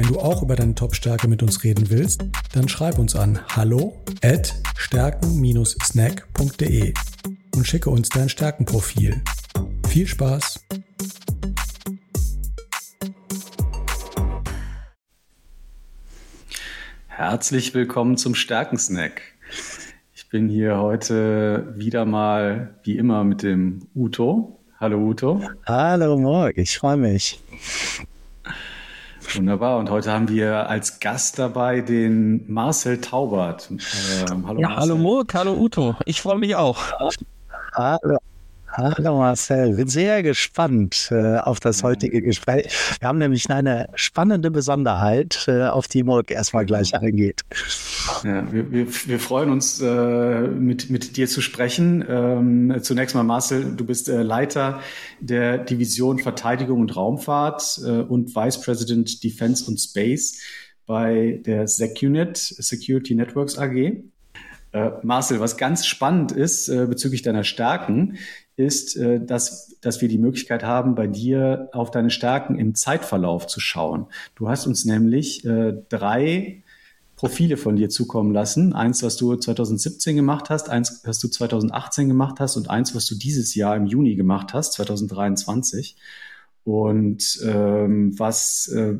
Wenn du auch über deine Top-Stärke mit uns reden willst, dann schreib uns an hallo at stärken-snack.de und schicke uns dein Stärkenprofil. Viel Spaß! Herzlich willkommen zum Stärkensnack. Ich bin hier heute wieder mal, wie immer, mit dem Uto. Hallo Uto. Hallo Morg, ich freue mich. Wunderbar. Und heute haben wir als Gast dabei den Marcel Taubert. Ähm, hallo, ja, Marcel. hallo Murk, hallo Uto. Ich freue mich auch. Hallo. Hallo Marcel, bin sehr gespannt äh, auf das heutige Gespräch. Wir haben nämlich eine spannende Besonderheit, äh, auf die Murk erstmal gleich eingeht. Ja, wir, wir, wir freuen uns, äh, mit, mit dir zu sprechen. Ähm, zunächst mal Marcel, du bist äh, Leiter der Division Verteidigung und Raumfahrt äh, und Vice President Defense und Space bei der SecUnit, Security Networks AG. Äh, Marcel, was ganz spannend ist äh, bezüglich deiner Stärken, ist, äh, dass, dass wir die Möglichkeit haben, bei dir auf deine Stärken im Zeitverlauf zu schauen. Du hast uns nämlich äh, drei Profile von dir zukommen lassen. Eins, was du 2017 gemacht hast, eins, was du 2018 gemacht hast und eins, was du dieses Jahr im Juni gemacht hast, 2023. Und ähm, was äh,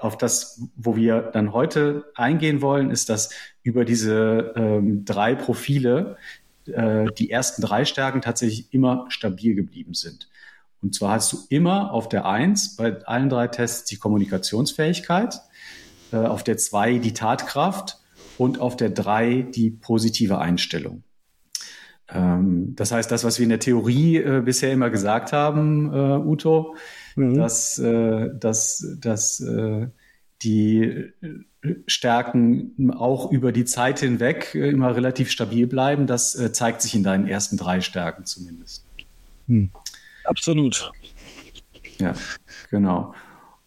auf das, wo wir dann heute eingehen wollen, ist, dass über diese ähm, drei Profile äh, die ersten drei Stärken tatsächlich immer stabil geblieben sind. Und zwar hast du immer auf der Eins bei allen drei Tests die Kommunikationsfähigkeit, äh, auf der Zwei die Tatkraft und auf der Drei die positive Einstellung. Ähm, das heißt, das, was wir in der Theorie äh, bisher immer gesagt haben, äh, Uto, mhm. dass, äh, dass, dass äh, die äh, Stärken auch über die Zeit hinweg äh, immer relativ stabil bleiben. Das äh, zeigt sich in deinen ersten drei Stärken zumindest. Hm. Absolut. Ja, genau.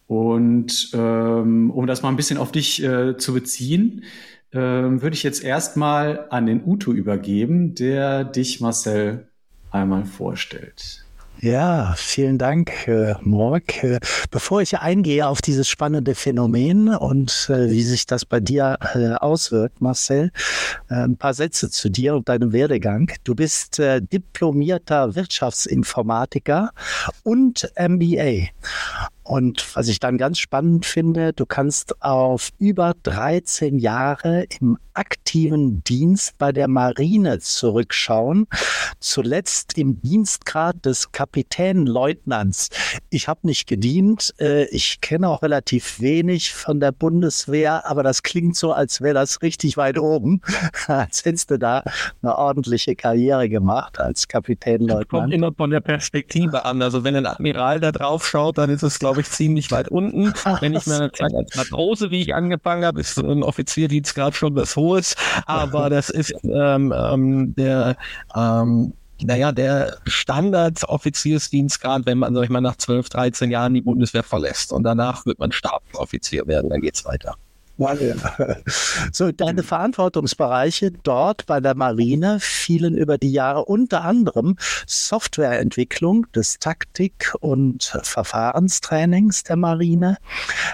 Und ähm, um das mal ein bisschen auf dich äh, zu beziehen, ähm, würde ich jetzt erstmal an den Uto übergeben, der dich, Marcel, einmal vorstellt. Ja, vielen Dank, äh, Morg. Äh, bevor ich eingehe auf dieses spannende Phänomen und äh, wie sich das bei dir äh, auswirkt, Marcel, äh, ein paar Sätze zu dir und deinem Werdegang. Du bist äh, diplomierter Wirtschaftsinformatiker und MBA. Und was ich dann ganz spannend finde, du kannst auf über 13 Jahre im aktiven Dienst bei der Marine zurückschauen. Zuletzt im Dienstgrad des Kapitänleutnants. Ich habe nicht gedient. Äh, ich kenne auch relativ wenig von der Bundeswehr, aber das klingt so, als wäre das richtig weit oben. als hättest du da eine ordentliche Karriere gemacht als Kapitänleutnant. Das kommt immer von der Perspektive an. Also wenn ein Admiral da drauf schaut, dann ist es, glaube glaube ich, ziemlich weit unten. Wenn ich meine Zeit als Matrose, wie ich angefangen habe, ist ein Offizierdienstgrad schon was Hohes. Aber das ist ähm, ähm, der ähm, naja, der Standard-Offiziersdienstgrad, wenn man, sag ich mal, nach 12, 13 Jahren die Bundeswehr verlässt. Und danach wird man Stabsoffizier werden, dann geht's weiter. So, deine Verantwortungsbereiche dort bei der Marine fielen über die Jahre unter anderem Softwareentwicklung des Taktik- und Verfahrenstrainings der Marine,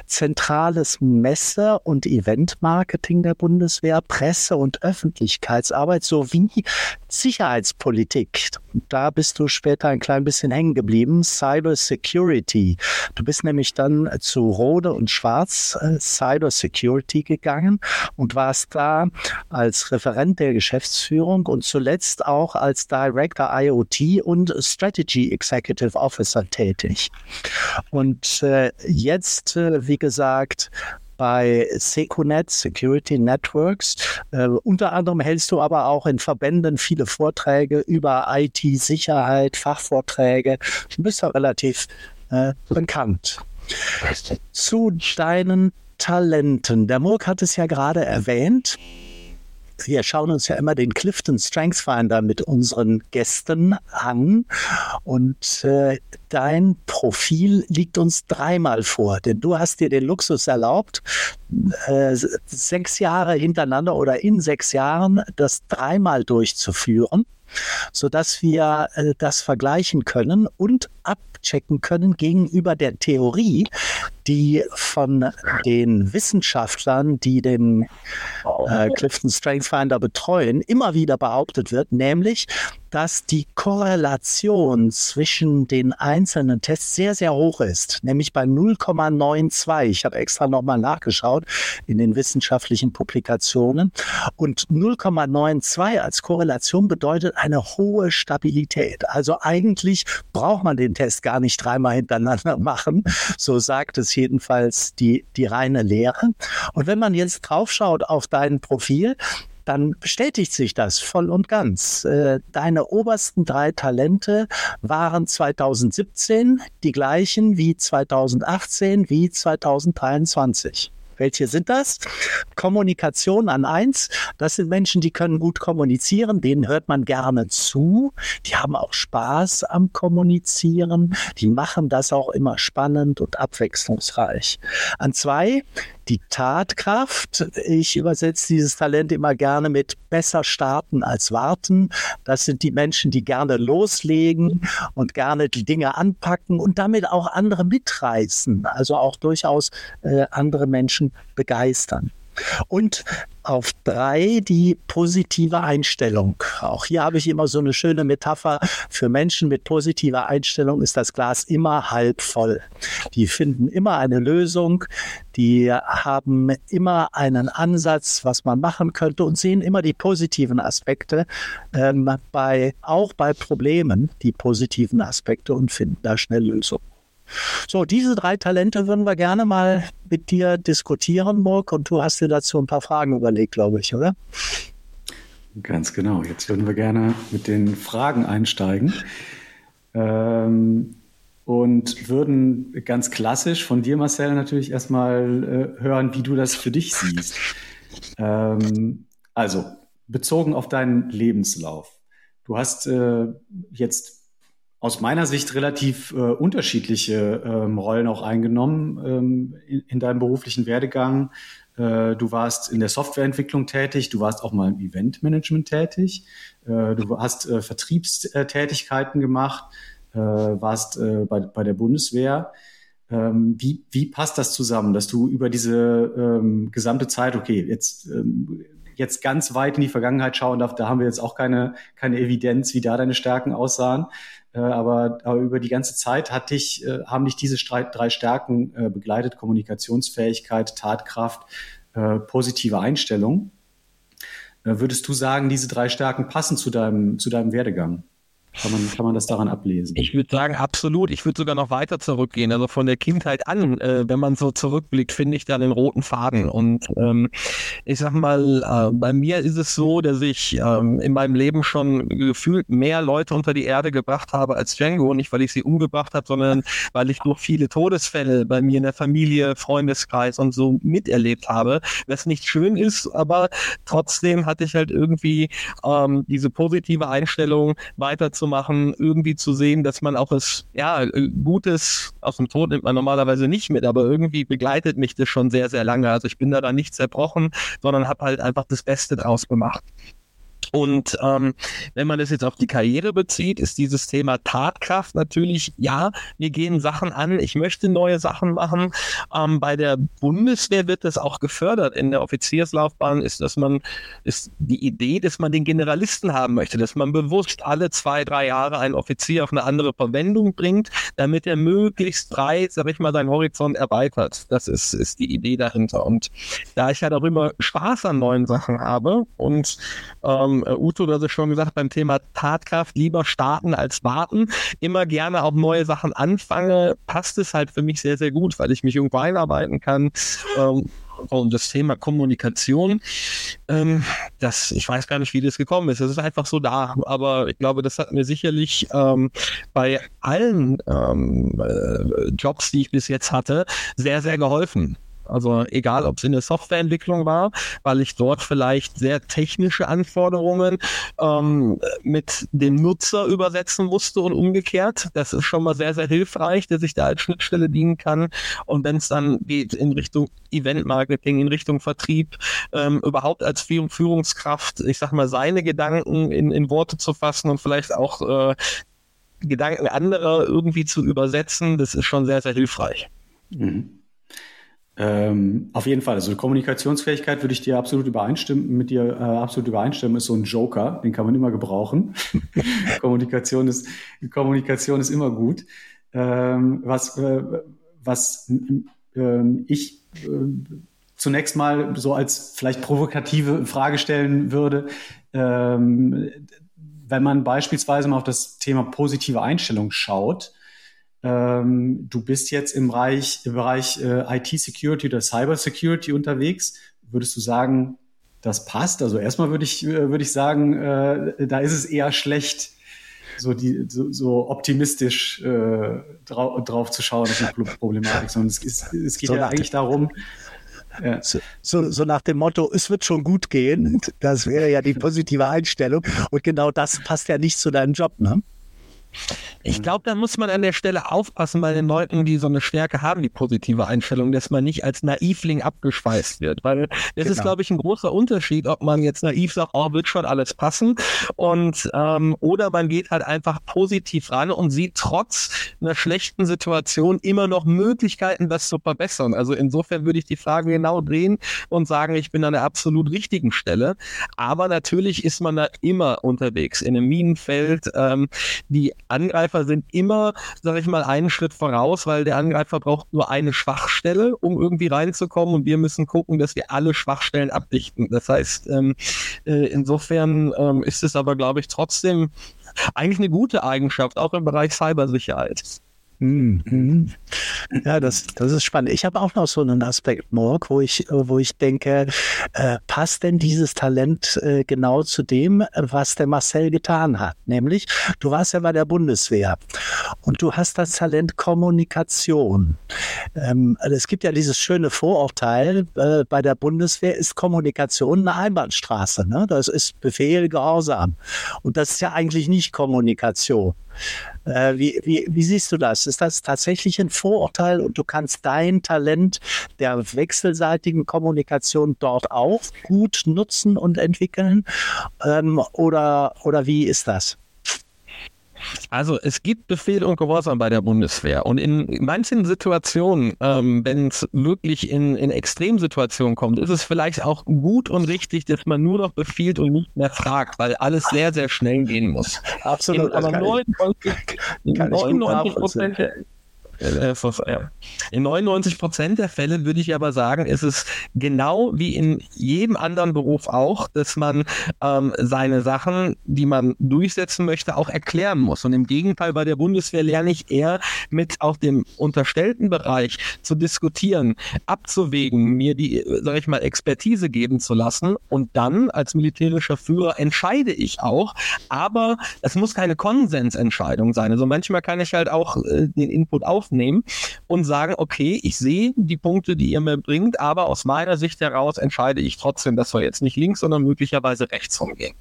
zentrales Messe- und Eventmarketing der Bundeswehr, Presse- und Öffentlichkeitsarbeit sowie Sicherheitspolitik. Da bist du später ein klein bisschen hängen geblieben. Cyber Security. Du bist nämlich dann zu Rode und Schwarz äh, Cyber Security gegangen und warst da als Referent der Geschäftsführung und zuletzt auch als Director IoT und Strategy Executive Officer tätig. Und äh, jetzt, äh, wie gesagt, bei Secunet Security Networks. Äh, unter anderem hältst du aber auch in Verbänden viele Vorträge über IT-Sicherheit, Fachvorträge. Du bist ja relativ äh, bekannt. Zu deinen Talenten. Der Murk hat es ja gerade erwähnt. Wir schauen uns ja immer den Clifton Strength Finder mit unseren Gästen an. Und äh, dein Profil liegt uns dreimal vor, denn du hast dir den Luxus erlaubt, äh, sechs Jahre hintereinander oder in sechs Jahren das dreimal durchzuführen sodass wir äh, das vergleichen können. Und abchecken können gegenüber der Theorie, die von den Wissenschaftlern, die den äh, Clifton Strength Finder betreuen, immer wieder behauptet wird, nämlich, dass die Korrelation zwischen den einzelnen Tests sehr, sehr hoch ist, nämlich bei 0,92. Ich habe extra nochmal nachgeschaut in den wissenschaftlichen Publikationen. Und 0,92 als Korrelation bedeutet eine hohe Stabilität. Also eigentlich braucht man den Test gar nicht dreimal hintereinander machen. So sagt es jedenfalls die, die reine Lehre. Und wenn man jetzt draufschaut auf dein Profil, dann bestätigt sich das voll und ganz. Äh, deine obersten drei Talente waren 2017 die gleichen wie 2018 wie 2023. Welche sind das? Kommunikation an eins. Das sind Menschen, die können gut kommunizieren, denen hört man gerne zu. Die haben auch Spaß am Kommunizieren. Die machen das auch immer spannend und abwechslungsreich. An zwei, die Tatkraft. Ich übersetze dieses Talent immer gerne mit besser starten als warten. Das sind die Menschen, die gerne loslegen und gerne die Dinge anpacken und damit auch andere mitreißen, also auch durchaus äh, andere Menschen begeistern. Und auf drei die positive Einstellung. Auch hier habe ich immer so eine schöne Metapher. Für Menschen mit positiver Einstellung ist das Glas immer halb voll. Die finden immer eine Lösung, die haben immer einen Ansatz, was man machen könnte und sehen immer die positiven Aspekte, ähm, bei, auch bei Problemen, die positiven Aspekte und finden da schnell Lösungen. So, diese drei Talente würden wir gerne mal mit dir diskutieren, Murk. Und du hast dir dazu ein paar Fragen überlegt, glaube ich, oder? Ganz genau. Jetzt würden wir gerne mit den Fragen einsteigen. Ähm, und würden ganz klassisch von dir, Marcel, natürlich erstmal äh, hören, wie du das für dich siehst. Ähm, also, bezogen auf deinen Lebenslauf. Du hast äh, jetzt aus meiner Sicht relativ äh, unterschiedliche ähm, Rollen auch eingenommen ähm, in, in, deinem beruflichen Werdegang. Äh, du warst in der Softwareentwicklung tätig, du warst auch mal im Eventmanagement tätig, äh, du hast äh, Vertriebstätigkeiten gemacht, äh, warst äh, bei, bei der Bundeswehr. Ähm, wie, wie passt das zusammen, dass du über diese ähm, gesamte Zeit, okay, jetzt ähm, jetzt ganz weit in die Vergangenheit schauen darf, da haben wir jetzt auch keine, keine Evidenz, wie da deine Stärken aussahen. Äh, aber, aber über die ganze Zeit hat dich, äh, haben dich diese drei Stärken äh, begleitet, Kommunikationsfähigkeit, Tatkraft, positive Einstellung. Würdest du sagen, diese drei Stärken passen zu deinem, zu deinem Werdegang? Kann man, kann man das daran ablesen? Ich würde sagen, absolut. Ich würde sogar noch weiter zurückgehen. Also von der Kindheit an, äh, wenn man so zurückblickt, finde ich da den roten Faden. Und ähm, ich sag mal, äh, bei mir ist es so, dass ich ähm, in meinem Leben schon gefühlt mehr Leute unter die Erde gebracht habe als Django. Nicht, weil ich sie umgebracht habe, sondern weil ich durch viele Todesfälle bei mir in der Familie, Freundeskreis und so miterlebt habe. Was nicht schön ist, aber trotzdem hatte ich halt irgendwie ähm, diese positive Einstellung weiter zu zu machen, irgendwie zu sehen, dass man auch es, ja, äh, Gutes aus dem Tod nimmt man normalerweise nicht mit, aber irgendwie begleitet mich das schon sehr, sehr lange. Also ich bin da dann nicht zerbrochen, sondern habe halt einfach das Beste draus gemacht. Und ähm, wenn man das jetzt auf die Karriere bezieht, ist dieses Thema Tatkraft natürlich, ja, wir gehen Sachen an, ich möchte neue Sachen machen. Ähm, bei der Bundeswehr wird das auch gefördert. In der Offizierslaufbahn ist, dass man, ist die Idee, dass man den Generalisten haben möchte, dass man bewusst alle zwei, drei Jahre einen Offizier auf eine andere Verwendung bringt, damit er möglichst breit, sag ich mal, seinen Horizont erweitert. Das ist, ist die Idee dahinter. Und da ich auch immer Spaß an neuen Sachen habe und ähm, Uto, du hast es schon gesagt, beim Thema Tatkraft lieber starten als warten. Immer gerne auch neue Sachen anfange, passt es halt für mich sehr, sehr gut, weil ich mich irgendwo einarbeiten kann. Ähm, und das Thema Kommunikation, ähm, das, ich weiß gar nicht, wie das gekommen ist. Es ist einfach so da. Aber ich glaube, das hat mir sicherlich ähm, bei allen äh, Jobs, die ich bis jetzt hatte, sehr, sehr geholfen. Also egal, ob es in der Softwareentwicklung war, weil ich dort vielleicht sehr technische Anforderungen ähm, mit dem Nutzer übersetzen musste und umgekehrt. Das ist schon mal sehr, sehr hilfreich, dass ich da als Schnittstelle dienen kann. Und wenn es dann geht in Richtung Event-Marketing, in Richtung Vertrieb, ähm, überhaupt als Führungskraft, ich sag mal, seine Gedanken in, in Worte zu fassen und vielleicht auch äh, Gedanken anderer irgendwie zu übersetzen, das ist schon sehr, sehr hilfreich. Mhm. Ähm, auf jeden Fall. Also Kommunikationsfähigkeit würde ich dir absolut übereinstimmen, mit dir äh, absolut übereinstimmen, ist so ein Joker, den kann man immer gebrauchen. Kommunikation ist, Kommunikation ist immer gut. Ähm, was, äh, was äh, ich zunächst mal so als vielleicht provokative Frage stellen würde, ähm, wenn man beispielsweise mal auf das Thema positive Einstellung schaut, ähm, du bist jetzt im Bereich, im Bereich äh, IT-Security oder Cyber-Security unterwegs. Würdest du sagen, das passt? Also erstmal würde ich, äh, würde ich sagen, äh, da ist es eher schlecht, so, die, so, so optimistisch äh, drau drauf zu schauen auf die Problematik, sondern es, ist, es geht so ja eigentlich darum, ja. So, so, nach dem Motto, es wird schon gut gehen. Das wäre ja die positive Einstellung. Und genau das passt ja nicht zu deinem Job, ne? Ich glaube, da muss man an der Stelle aufpassen bei den Leuten, die so eine Stärke haben, die positive Einstellung, dass man nicht als Naivling abgeschweißt wird. Weil das genau. ist, glaube ich, ein großer Unterschied, ob man jetzt naiv sagt, oh, wird schon alles passen. Und ähm, oder man geht halt einfach positiv ran und sieht trotz einer schlechten Situation immer noch Möglichkeiten, das zu verbessern. Also insofern würde ich die Frage genau drehen und sagen, ich bin an der absolut richtigen Stelle. Aber natürlich ist man da immer unterwegs in einem Minenfeld. Ähm, die Angreifer sind immer, sage ich mal, einen Schritt voraus, weil der Angreifer braucht nur eine Schwachstelle, um irgendwie reinzukommen und wir müssen gucken, dass wir alle Schwachstellen abdichten. Das heißt, ähm, äh, insofern ähm, ist es aber, glaube ich, trotzdem eigentlich eine gute Eigenschaft, auch im Bereich Cybersicherheit. Mhm. Ja, das, das ist spannend. Ich habe auch noch so einen Aspekt, Morg, wo ich, wo ich denke, äh, passt denn dieses Talent äh, genau zu dem, was der Marcel getan hat? Nämlich, du warst ja bei der Bundeswehr und du hast das Talent Kommunikation. Ähm, also es gibt ja dieses schöne Vorurteil, äh, bei der Bundeswehr ist Kommunikation eine Einbahnstraße. Ne? Das ist Befehl, Gehorsam. Und das ist ja eigentlich nicht Kommunikation. Äh, wie, wie, wie siehst du das? Ist das tatsächlich ein Vorurteil und du kannst dein Talent der wechselseitigen Kommunikation dort auch gut nutzen und entwickeln? Ähm, oder, oder wie ist das? Also es gibt Befehl und Gehorsam bei der Bundeswehr. Und in manchen Situationen, ähm, wenn es wirklich in, in Extremsituationen kommt, ist es vielleicht auch gut und richtig, dass man nur noch befiehlt und nicht mehr fragt, weil alles sehr, sehr schnell gehen muss. Absolut. In, aber 99, 99 Prozent der, in 99 Prozent der Fälle würde ich aber sagen, ist es genau wie in jedem anderen Beruf auch, dass man ähm, seine Sachen, die man durchsetzen möchte, auch erklären muss. Und im Gegenteil, bei der Bundeswehr lerne ich eher mit auch dem unterstellten Bereich zu diskutieren, abzuwägen, mir die, sag ich mal, Expertise geben zu lassen. Und dann als militärischer Führer entscheide ich auch. Aber es muss keine Konsensentscheidung sein. Also manchmal kann ich halt auch äh, den Input auf aufnehmen und sagen, okay, ich sehe die Punkte, die ihr mir bringt, aber aus meiner Sicht heraus entscheide ich trotzdem, dass wir jetzt nicht links, sondern möglicherweise rechts rumgehen.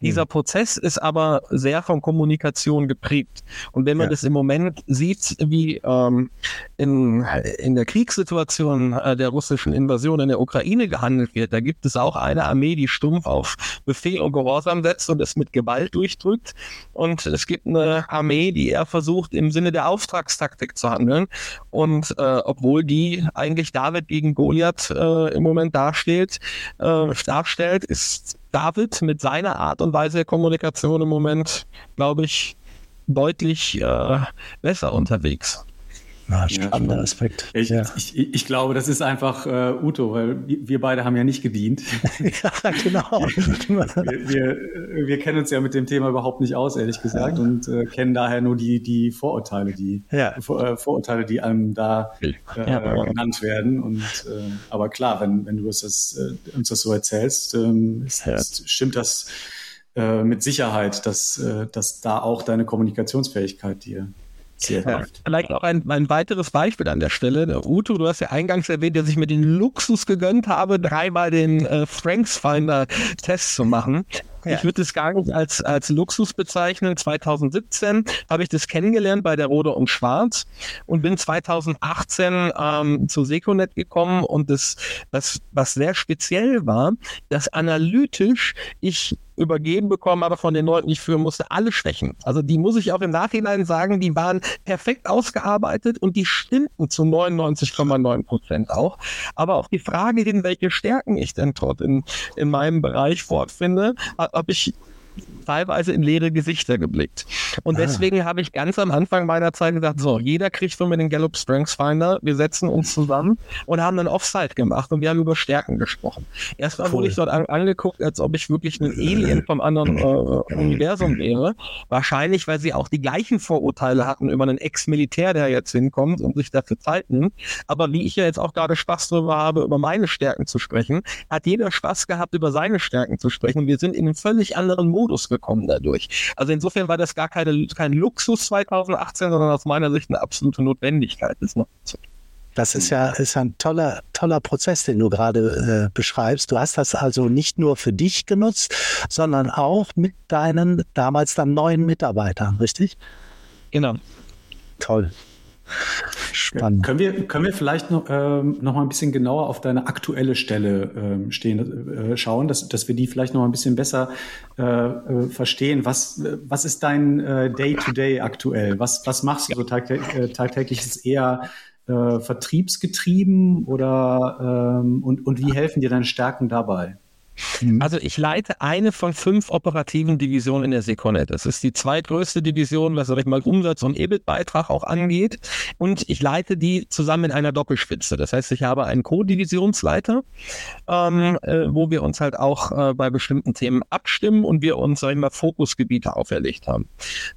Dieser Prozess ist aber sehr von Kommunikation geprägt. Und wenn man ja. das im Moment sieht, wie ähm, in, in der Kriegssituation äh, der russischen Invasion in der Ukraine gehandelt wird, da gibt es auch eine Armee, die stumpf auf Befehl und Gehorsam setzt und es mit Gewalt durchdrückt. Und es gibt eine Armee, die eher versucht, im Sinne der Auftragstaktik zu handeln. Und äh, obwohl die eigentlich David gegen Goliath äh, im Moment darstellt, äh, darstellt, ist David mit seiner Art und Weise der Kommunikation im Moment, glaube ich, deutlich äh, besser unterwegs. Ja, spannender ja, Aspekt. Ich, ja. ich, ich, glaube, das ist einfach äh, Uto, weil wir beide haben ja nicht gedient. ja, genau. wir, wir, wir, kennen uns ja mit dem Thema überhaupt nicht aus, ehrlich gesagt, ja. und äh, kennen daher nur die, die Vorurteile, die Vor, äh, Vorurteile, die einem da äh, genannt werden. Und äh, aber klar, wenn, wenn du uns das, äh, uns das so erzählst, ähm, ist, ist, stimmt das mit Sicherheit, dass, dass da auch deine Kommunikationsfähigkeit dir Ja, vielleicht auch ein, ein weiteres Beispiel an der Stelle. Der Uto, du hast ja eingangs erwähnt, dass ich mir den Luxus gegönnt habe, dreimal den äh, Franks Finder Test zu machen. Ja. Ich würde es gar nicht als, als Luxus bezeichnen. 2017 habe ich das kennengelernt bei der Rode und Schwarz und bin 2018 ähm, zu Seconet gekommen und das, das, was sehr speziell war, dass analytisch ich übergeben bekommen aber von den Leuten, die ich führen musste, alle Schwächen. Also die muss ich auch im Nachhinein sagen, die waren perfekt ausgearbeitet und die stimmten zu 99,9 Prozent auch. Aber auch die Frage hin, welche Stärken ich denn dort in, in meinem Bereich fortfinde, habe ich teilweise in leere Gesichter geblickt. Und ah. deswegen habe ich ganz am Anfang meiner Zeit gesagt, so, jeder kriegt von mir den Gallup Strengths Finder, wir setzen uns zusammen und haben dann Offside gemacht und wir haben über Stärken gesprochen. Erstmal cool. wurde ich dort an, angeguckt, als ob ich wirklich ein Alien vom anderen äh, Universum wäre. Wahrscheinlich, weil sie auch die gleichen Vorurteile hatten über einen Ex-Militär, der jetzt hinkommt und sich dafür Zeit nimmt. Aber wie ich ja jetzt auch gerade Spaß darüber habe, über meine Stärken zu sprechen, hat jeder Spaß gehabt, über seine Stärken zu sprechen. Wir sind in einem völlig anderen Modus gekommen dadurch. Also insofern war das gar keine, kein Luxus 2018, sondern aus meiner Sicht eine absolute Notwendigkeit. Das, das ist ja ist ein toller, toller Prozess, den du gerade äh, beschreibst. Du hast das also nicht nur für dich genutzt, sondern auch mit deinen damals dann neuen Mitarbeitern, richtig? Genau. Toll. Spannend. Können wir, können wir vielleicht noch, ähm, noch mal ein bisschen genauer auf deine aktuelle Stelle ähm, stehen, äh, schauen, dass, dass wir die vielleicht noch ein bisschen besser äh, äh, verstehen. Was, was ist dein äh, Day-to-Day -Day aktuell? Was, was machst du so tag, äh, tagtäglich? Ist es eher äh, vertriebsgetrieben oder ähm, und, und wie helfen dir deine Stärken dabei? Mhm. Also ich leite eine von fünf operativen Divisionen in der Seconet. Das ist die zweitgrößte Division, was sag ich mal Umsatz und EBIT-Beitrag auch angeht. Und ich leite die zusammen in einer Doppelspitze. Das heißt, ich habe einen Co-Divisionsleiter, ähm, äh, wo wir uns halt auch äh, bei bestimmten Themen abstimmen und wir uns, sag ich mal, Fokusgebiete auferlegt haben.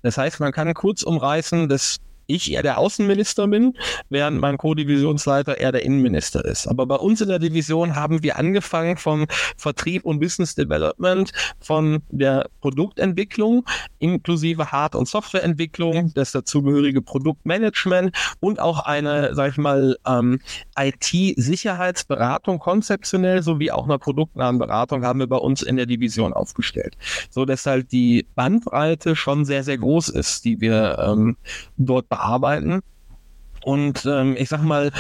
Das heißt, man kann kurz umreißen, dass ich eher der Außenminister bin, während mein Co-Divisionsleiter eher der Innenminister ist. Aber bei uns in der Division haben wir angefangen vom Vertrieb und Business Development, von der Produktentwicklung inklusive Hard- und Softwareentwicklung, das dazugehörige Produktmanagement und auch eine, sag ich mal, ähm, IT-Sicherheitsberatung konzeptionell sowie auch eine produktnahen Beratung haben wir bei uns in der Division aufgestellt. So dass halt die Bandbreite schon sehr, sehr groß ist, die wir ähm, dort bearbeiten. Und ähm, ich sag mal,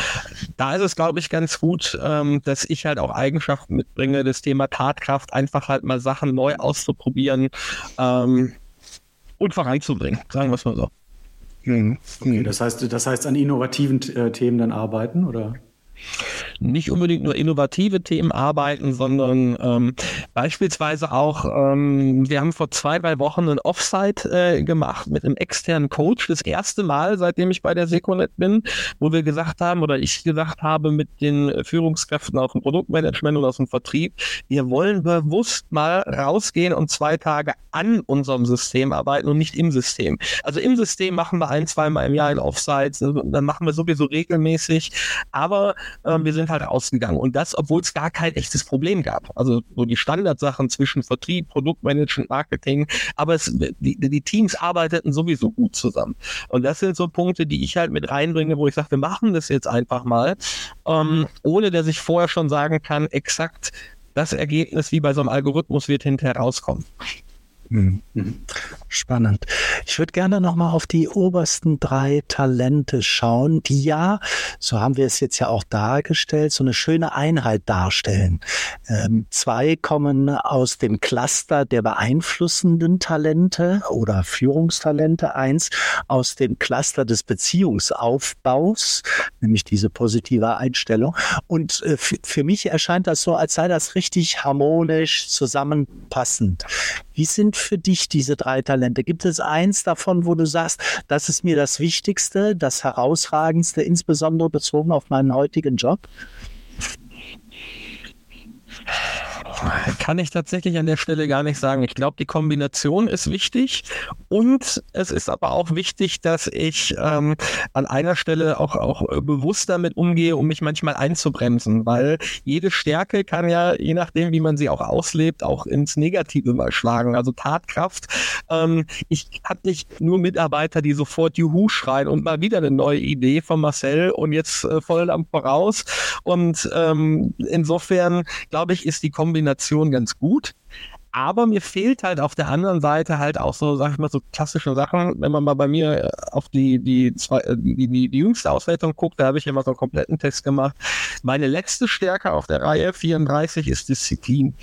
da ist es, glaube ich, ganz gut, ähm, dass ich halt auch Eigenschaften mitbringe, das Thema Tatkraft, einfach halt mal Sachen neu auszuprobieren ähm, und voranzubringen, sagen wir es mal so. Mhm. Okay, das heißt, das heißt an innovativen äh, Themen dann arbeiten, oder? Nicht unbedingt nur innovative Themen arbeiten, sondern ähm, beispielsweise auch, ähm, wir haben vor zwei, drei Wochen ein Offsite äh, gemacht mit einem externen Coach, das erste Mal, seitdem ich bei der Seconet bin, wo wir gesagt haben oder ich gesagt habe mit den Führungskräften aus dem Produktmanagement und aus dem Vertrieb, wir wollen bewusst mal rausgehen und zwei Tage an unserem System arbeiten und nicht im System. Also im System machen wir ein, zweimal im Jahr ein Offsite, dann machen wir sowieso regelmäßig, aber ähm, wir sind halt ausgegangen. Und das, obwohl es gar kein echtes Problem gab. Also so die Standardsachen zwischen Vertrieb, Produktmanagement, Marketing, aber es, die, die Teams arbeiteten sowieso gut zusammen. Und das sind so Punkte, die ich halt mit reinbringe, wo ich sage, wir machen das jetzt einfach mal, ähm, ohne dass ich vorher schon sagen kann, exakt das Ergebnis wie bei so einem Algorithmus wird hinterher rauskommen. Mhm. Spannend. Ich würde gerne nochmal auf die obersten drei Talente schauen, die ja, so haben wir es jetzt ja auch dargestellt, so eine schöne Einheit darstellen. Ähm, zwei kommen aus dem Cluster der beeinflussenden Talente oder Führungstalente, eins aus dem Cluster des Beziehungsaufbaus, nämlich diese positive Einstellung. Und äh, für mich erscheint das so, als sei das richtig harmonisch zusammenpassend. Wie sind für dich diese drei Talente? Gibt es eins davon, wo du sagst, das ist mir das Wichtigste, das Herausragendste, insbesondere bezogen auf meinen heutigen Job? kann ich tatsächlich an der Stelle gar nicht sagen. Ich glaube, die Kombination ist wichtig und es ist aber auch wichtig, dass ich ähm, an einer Stelle auch, auch bewusst damit umgehe, um mich manchmal einzubremsen, weil jede Stärke kann ja, je nachdem, wie man sie auch auslebt, auch ins Negative mal schlagen. Also Tatkraft. Ähm, ich habe nicht nur Mitarbeiter, die sofort Juhu schreien und mal wieder eine neue Idee von Marcel und jetzt äh, voll am voraus. Und ähm, insofern, glaube ich, ist die Kombination ganz gut. Aber mir fehlt halt auf der anderen Seite halt auch so, sag ich mal, so klassische Sachen. Wenn man mal bei mir äh, auf die, die, zwei, äh, die, die, die jüngste Auswertung guckt, da habe ich immer so einen kompletten Test gemacht. Meine letzte Stärke auf der Reihe 34 ist Disziplin.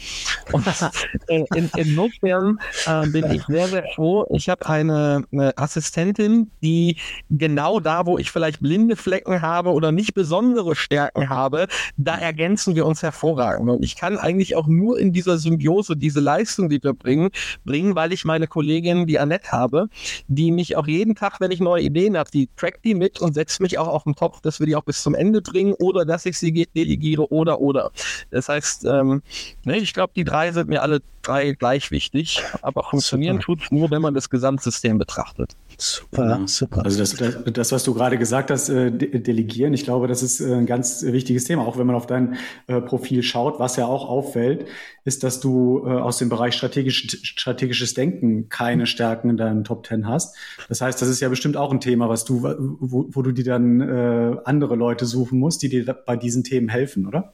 Und äh, in, insofern äh, bin ich sehr, sehr froh. Ich habe eine, eine Assistentin, die genau da, wo ich vielleicht blinde Flecken habe oder nicht besondere Stärken habe, da ergänzen wir uns hervorragend. Und ich kann eigentlich auch nur in dieser Symbiose diese Leistung Leistung, die wir bringen, bringen, weil ich meine Kollegin, die Annette habe, die mich auch jeden Tag, wenn ich neue Ideen habe, die trackt die mit und setzt mich auch auf den Topf, dass wir die auch bis zum Ende bringen oder dass ich sie delegiere oder oder. Das heißt, ähm, ne, ich glaube, die drei sind mir alle drei gleich wichtig, aber funktionieren tut nur, wenn man das Gesamtsystem betrachtet. Super, ja. super. Also das, das, was du gerade gesagt hast, äh, delegieren, ich glaube, das ist äh, ein ganz wichtiges Thema. Auch wenn man auf dein äh, Profil schaut, was ja auch auffällt, ist, dass du äh, aus dem Bereich strategisch, strategisches Denken keine Stärken in deinen Top Ten hast. Das heißt, das ist ja bestimmt auch ein Thema, was du, wo, wo du dir dann äh, andere Leute suchen musst, die dir bei diesen Themen helfen, oder?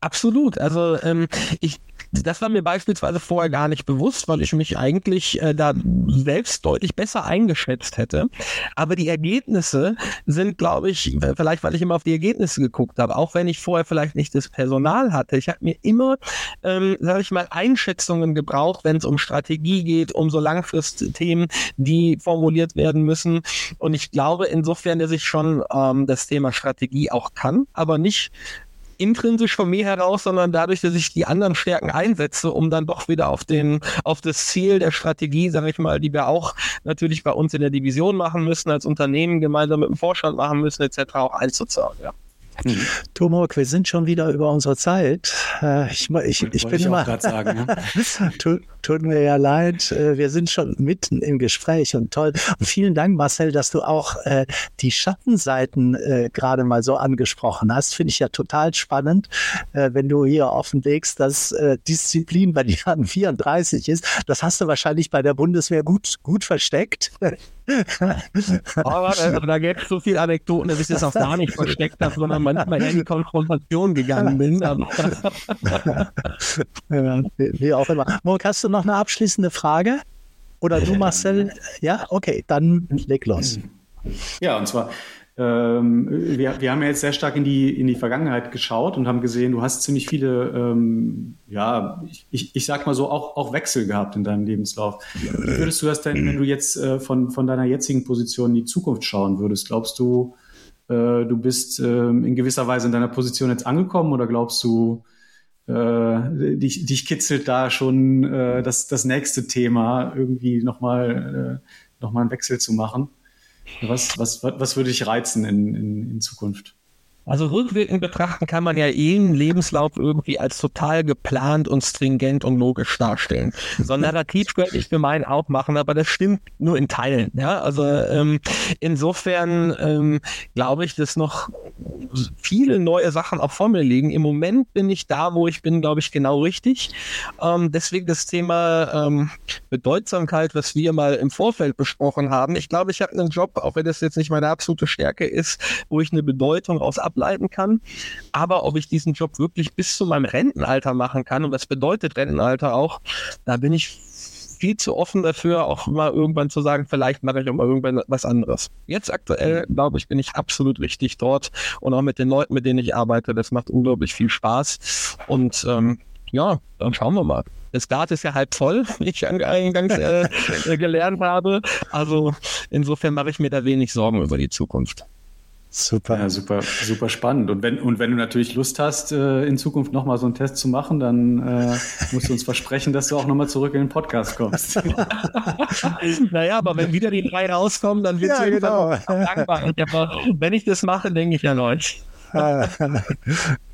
Absolut. Also ähm, ich das war mir beispielsweise vorher gar nicht bewusst, weil ich mich eigentlich äh, da selbst deutlich besser eingeschätzt hätte. Aber die Ergebnisse sind, glaube ich, vielleicht weil ich immer auf die Ergebnisse geguckt habe, auch wenn ich vorher vielleicht nicht das Personal hatte. Ich habe mir immer, ähm, sage ich mal, Einschätzungen gebraucht, wenn es um Strategie geht, um so Langfristthemen, die formuliert werden müssen. Und ich glaube insofern, dass ich schon ähm, das Thema Strategie auch kann, aber nicht intrinsisch von mir heraus, sondern dadurch, dass ich die anderen Stärken einsetze, um dann doch wieder auf den, auf das Ziel der Strategie, sage ich mal, die wir auch natürlich bei uns in der Division machen müssen, als Unternehmen gemeinsam mit dem Vorstand machen müssen, etc. auch einzuzahlen. Ja. Mhm. Tomok, wir sind schon wieder über unsere Zeit. Äh, ich, ich, ich bin ich immer. Sagen, ja. tut, tut, mir ja leid. Äh, wir sind schon mitten im Gespräch und toll. Und vielen Dank, Marcel, dass du auch äh, die Schattenseiten äh, gerade mal so angesprochen hast. Finde ich ja total spannend, äh, wenn du hier offenlegst, dass äh, Disziplin bei dir an 34 ist. Das hast du wahrscheinlich bei der Bundeswehr gut, gut versteckt. Aber also, da gäbe es so viele Anekdoten, dass ich das auch gar nicht versteckt habe, sondern manchmal in die Konfrontation gegangen bin. ja, wie auch immer. Morg, hast du noch eine abschließende Frage? Oder du, Marcel? Ja, okay, dann leg los. Ja, und zwar, ähm, wir, wir haben ja jetzt sehr stark in die, in die Vergangenheit geschaut und haben gesehen, du hast ziemlich viele, ähm, ja, ich, ich sag mal so, auch, auch Wechsel gehabt in deinem Lebenslauf. Wie würdest du das denn, wenn du jetzt äh, von, von deiner jetzigen Position in die Zukunft schauen würdest? Glaubst du, äh, du bist äh, in gewisser Weise in deiner Position jetzt angekommen oder glaubst du, äh, dich, dich kitzelt da schon äh, das, das nächste Thema, irgendwie nochmal äh, noch einen Wechsel zu machen? Was, was, was würde dich reizen in, in, in Zukunft? Also rückwirkend betrachten kann man ja jeden Lebenslauf irgendwie als total geplant und stringent und logisch darstellen. So ein Narrativ könnte ich für meinen auch machen, aber das stimmt nur in Teilen. Ja, also ähm, insofern ähm, glaube ich, dass noch viele neue Sachen auch vor mir liegen. Im Moment bin ich da, wo ich bin, glaube ich, genau richtig. Ähm, deswegen das Thema ähm, Bedeutsamkeit, was wir mal im Vorfeld besprochen haben. Ich glaube, ich habe einen Job, auch wenn das jetzt nicht meine absolute Stärke ist, wo ich eine Bedeutung aus ableiten kann. Aber ob ich diesen Job wirklich bis zu meinem Rentenalter machen kann und was bedeutet Rentenalter auch, da bin ich viel zu offen dafür, auch mal irgendwann zu sagen, vielleicht mache ich auch mal irgendwann was anderes. Jetzt aktuell, glaube ich, bin ich absolut richtig dort und auch mit den Leuten, mit denen ich arbeite, das macht unglaublich viel Spaß. Und ähm, ja, dann schauen wir mal. Das Glas ist ja halb voll, wie ich eingangs äh, gelernt habe. Also insofern mache ich mir da wenig Sorgen über die Zukunft. Super. Ja, super, super spannend. Und wenn, und wenn du natürlich Lust hast, äh, in Zukunft nochmal so einen Test zu machen, dann äh, musst du uns versprechen, dass du auch nochmal zurück in den Podcast kommst. naja, aber wenn wieder die drei rauskommen, dann wird es ja, genau. dankbar. Aber wenn ich das mache, denke ich erneut. das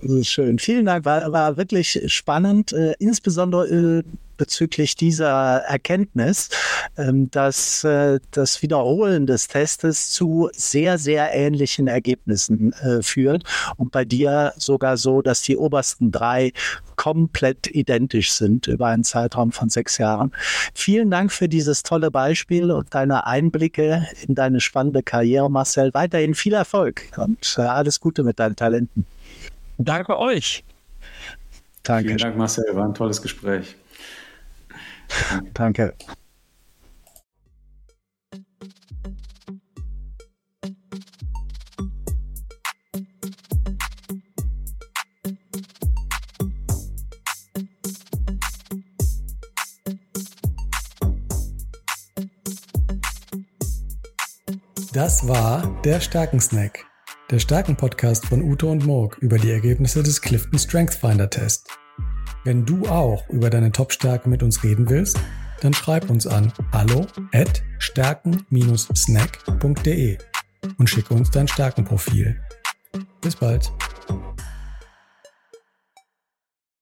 ist schön. Vielen Dank, war, war wirklich spannend, äh, insbesondere äh, bezüglich dieser Erkenntnis, ähm, dass äh, das Wiederholen des Testes zu sehr, sehr ähnlichen Ergebnissen äh, führt. Und bei dir sogar so, dass die obersten drei komplett identisch sind über einen Zeitraum von sechs Jahren. Vielen Dank für dieses tolle Beispiel und deine Einblicke in deine spannende Karriere, Marcel. Weiterhin viel Erfolg und äh, alles Gute mit deinen Talenten. Danke euch. Danke. Vielen Dank, Marcel. War ein tolles Gespräch. Danke. Das war der Stärkensnack, der Stärken-Podcast von Ute und Morg über die Ergebnisse des Clifton Strength Finder Test. Wenn du auch über deine Top-Stärke mit uns reden willst, dann schreib uns an hallo at stärken-snack.de und schicke uns dein Stärkenprofil. Bis bald.